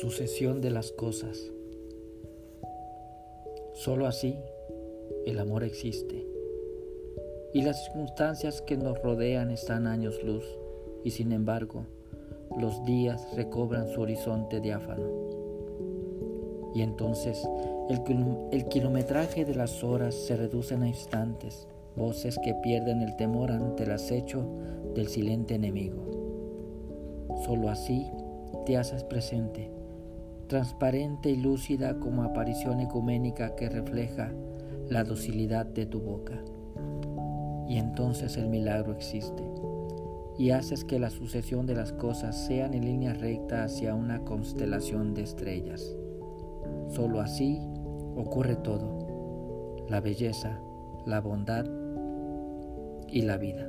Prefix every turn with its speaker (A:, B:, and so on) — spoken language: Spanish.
A: Sucesión de las cosas. Solo así el amor existe. Y las circunstancias que nos rodean están años luz, y sin embargo, los días recobran su horizonte diáfano. Y entonces el, el kilometraje de las horas se reduce a instantes, voces que pierden el temor ante el acecho del silente enemigo. Solo así te haces presente transparente y lúcida como aparición ecuménica que refleja la docilidad de tu boca. Y entonces el milagro existe y haces que la sucesión de las cosas sean en línea recta hacia una constelación de estrellas. Solo así ocurre todo, la belleza, la bondad y la vida.